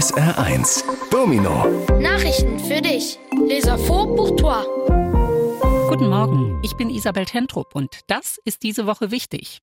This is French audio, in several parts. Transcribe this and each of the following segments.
SR1 Domino Nachrichten für dich. Leser vor pour toi. Guten Morgen, ich bin Isabel Tentrup und das ist diese Woche wichtig.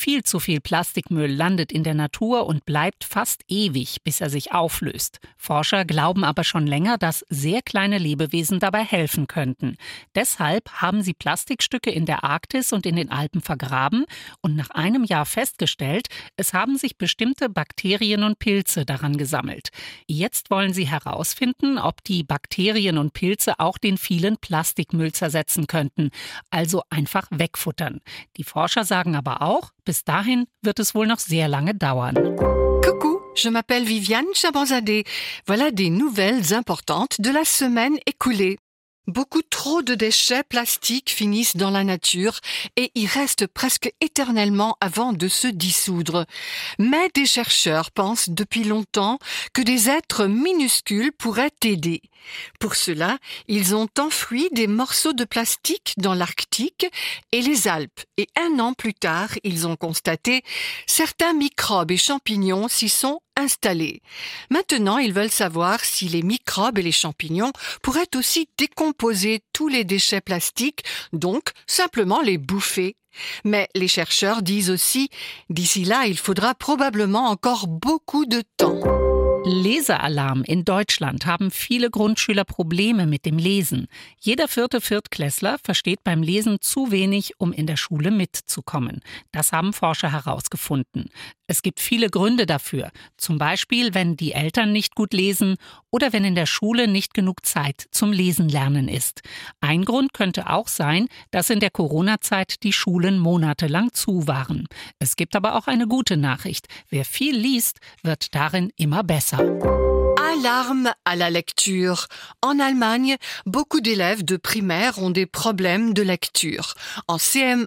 Viel zu viel Plastikmüll landet in der Natur und bleibt fast ewig, bis er sich auflöst. Forscher glauben aber schon länger, dass sehr kleine Lebewesen dabei helfen könnten. Deshalb haben sie Plastikstücke in der Arktis und in den Alpen vergraben und nach einem Jahr festgestellt, es haben sich bestimmte Bakterien und Pilze daran gesammelt. Jetzt wollen sie herausfinden, ob die Bakterien und Pilze auch den vielen Plastikmüll zersetzen könnten, also einfach wegfuttern. Die Forscher sagen aber auch, bis dahin wird es wohl noch sehr lange dauern. Coucou, je m'appelle Viviane Chabanzadeh. Voilà des nouvelles importantes de la semaine écoulée. Beaucoup trop de déchets plastiques finissent dans la nature et y restent presque éternellement avant de se dissoudre. Mais des chercheurs pensent depuis longtemps que des êtres minuscules pourraient aider. Pour cela, ils ont enfoui des morceaux de plastique dans l'Arctique et les Alpes et un an plus tard, ils ont constaté certains microbes et champignons s'y sont installés. Maintenant, ils veulent savoir si les microbes et les champignons pourraient aussi décomposer tous les déchets plastiques, donc simplement les bouffer. Mais les chercheurs disent aussi, d'ici là, il faudra probablement encore beaucoup de temps. Lesealarm. In Deutschland haben viele Grundschüler Probleme mit dem Lesen. Jeder vierte Viertklässler versteht beim Lesen zu wenig, um in der Schule mitzukommen. Das haben Forscher herausgefunden. Es gibt viele Gründe dafür. Zum Beispiel, wenn die Eltern nicht gut lesen oder wenn in der Schule nicht genug Zeit zum Lesen lernen ist. Ein Grund könnte auch sein, dass in der Corona-Zeit die Schulen monatelang zu waren. Es gibt aber auch eine gute Nachricht. Wer viel liest, wird darin immer besser. Alarme à la lecture. En Allemagne, beaucoup d'élèves de primaire ont des problèmes de lecture. En CM1,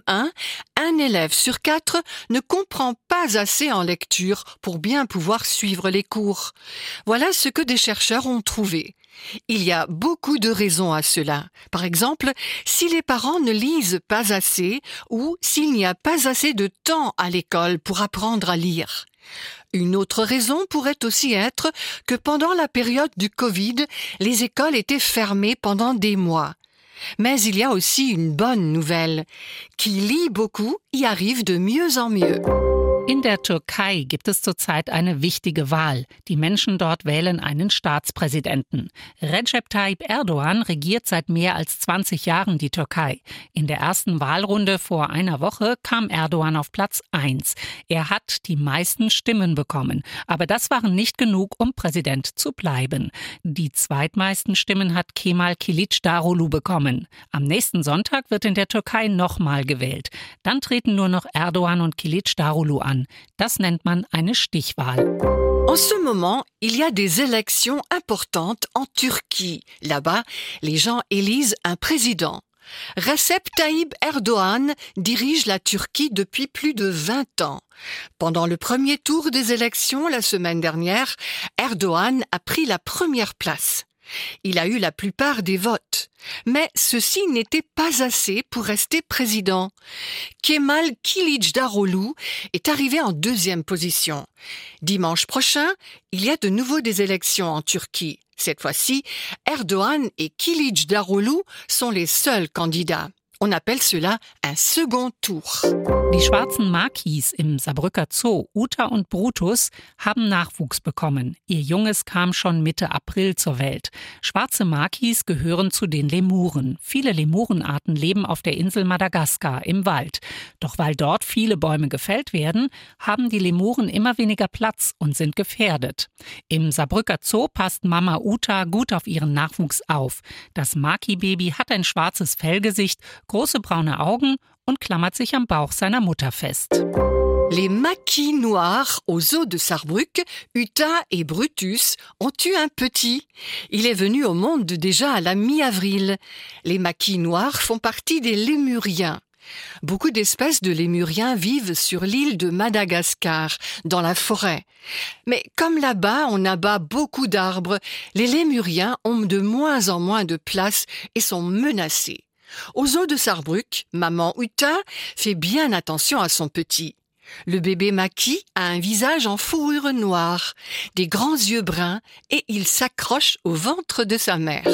un élève sur quatre ne comprend pas assez en lecture pour bien pouvoir suivre les cours. Voilà ce que des chercheurs ont trouvé. Il y a beaucoup de raisons à cela. Par exemple, si les parents ne lisent pas assez ou s'il n'y a pas assez de temps à l'école pour apprendre à lire. Une autre raison pourrait aussi être que pendant la période du Covid, les écoles étaient fermées pendant des mois. Mais il y a aussi une bonne nouvelle. Qui lit beaucoup y arrive de mieux en mieux. In der Türkei gibt es zurzeit eine wichtige Wahl. Die Menschen dort wählen einen Staatspräsidenten. Recep Tayyip Erdogan regiert seit mehr als 20 Jahren die Türkei. In der ersten Wahlrunde vor einer Woche kam Erdogan auf Platz 1. Er hat die meisten Stimmen bekommen. Aber das waren nicht genug, um Präsident zu bleiben. Die zweitmeisten Stimmen hat Kemal Kilicdaroglu bekommen. Am nächsten Sonntag wird in der Türkei nochmal gewählt. Dann treten nur noch Erdogan und Kilicdaroglu an. Das nennt man eine Stichwahl. En ce moment, il y a des élections importantes en Turquie. Là-bas, les gens élisent un président. Recep Tayyip Erdogan dirige la Turquie depuis plus de 20 ans. Pendant le premier tour des élections la semaine dernière, Erdogan a pris la première place. Il a eu la plupart des votes. Mais ceci n'était pas assez pour rester président. Kemal Kilicdaroglu est arrivé en deuxième position. Dimanche prochain, il y a de nouveau des élections en Turquie. Cette fois-ci, Erdogan et Kilicdaroglu sont les seuls candidats. On appelle cela un second tour. Die schwarzen Makis im Saarbrücker Zoo, Uta und Brutus, haben Nachwuchs bekommen. Ihr Junges kam schon Mitte April zur Welt. Schwarze Makis gehören zu den Lemuren. Viele Lemurenarten leben auf der Insel Madagaskar im Wald. Doch weil dort viele Bäume gefällt werden, haben die Lemuren immer weniger Platz und sind gefährdet. Im Saarbrücker Zoo passt Mama Uta gut auf ihren Nachwuchs auf. Das Maki-Baby hat ein schwarzes Fellgesicht, große braune Augen und klammert sich am Bauch seiner Mutter fest. Les maquis noirs aux eaux de Sarrebruck, Uta et Brutus, ont eu un petit. Il est venu au monde déjà à la mi-avril. Les maquis noirs font partie des lémuriens. Beaucoup d'espèces de lémuriens vivent sur l'île de Madagascar, dans la forêt. Mais comme là-bas on abat beaucoup d'arbres, les lémuriens ont de moins en moins de place et sont menacés. Aux eaux de Sarrebruck, maman Uta fait bien attention à son petit. Le bébé Maki a un visage en fourrure noire, des grands yeux bruns et il s'accroche au ventre de sa mère.